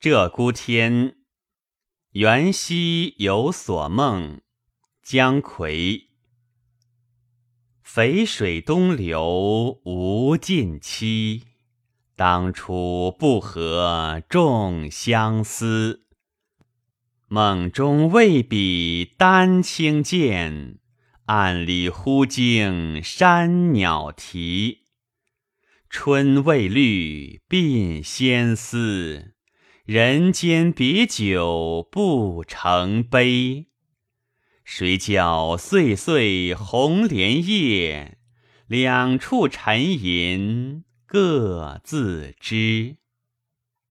鹧鸪天，元夕有所梦。姜夔。淝水东流无尽期，当初不合众相思。梦中未比丹青见，暗里忽惊山鸟啼。春未绿鬓先丝，人间别久不成悲。谁教岁岁红莲叶，两处沉吟各自知。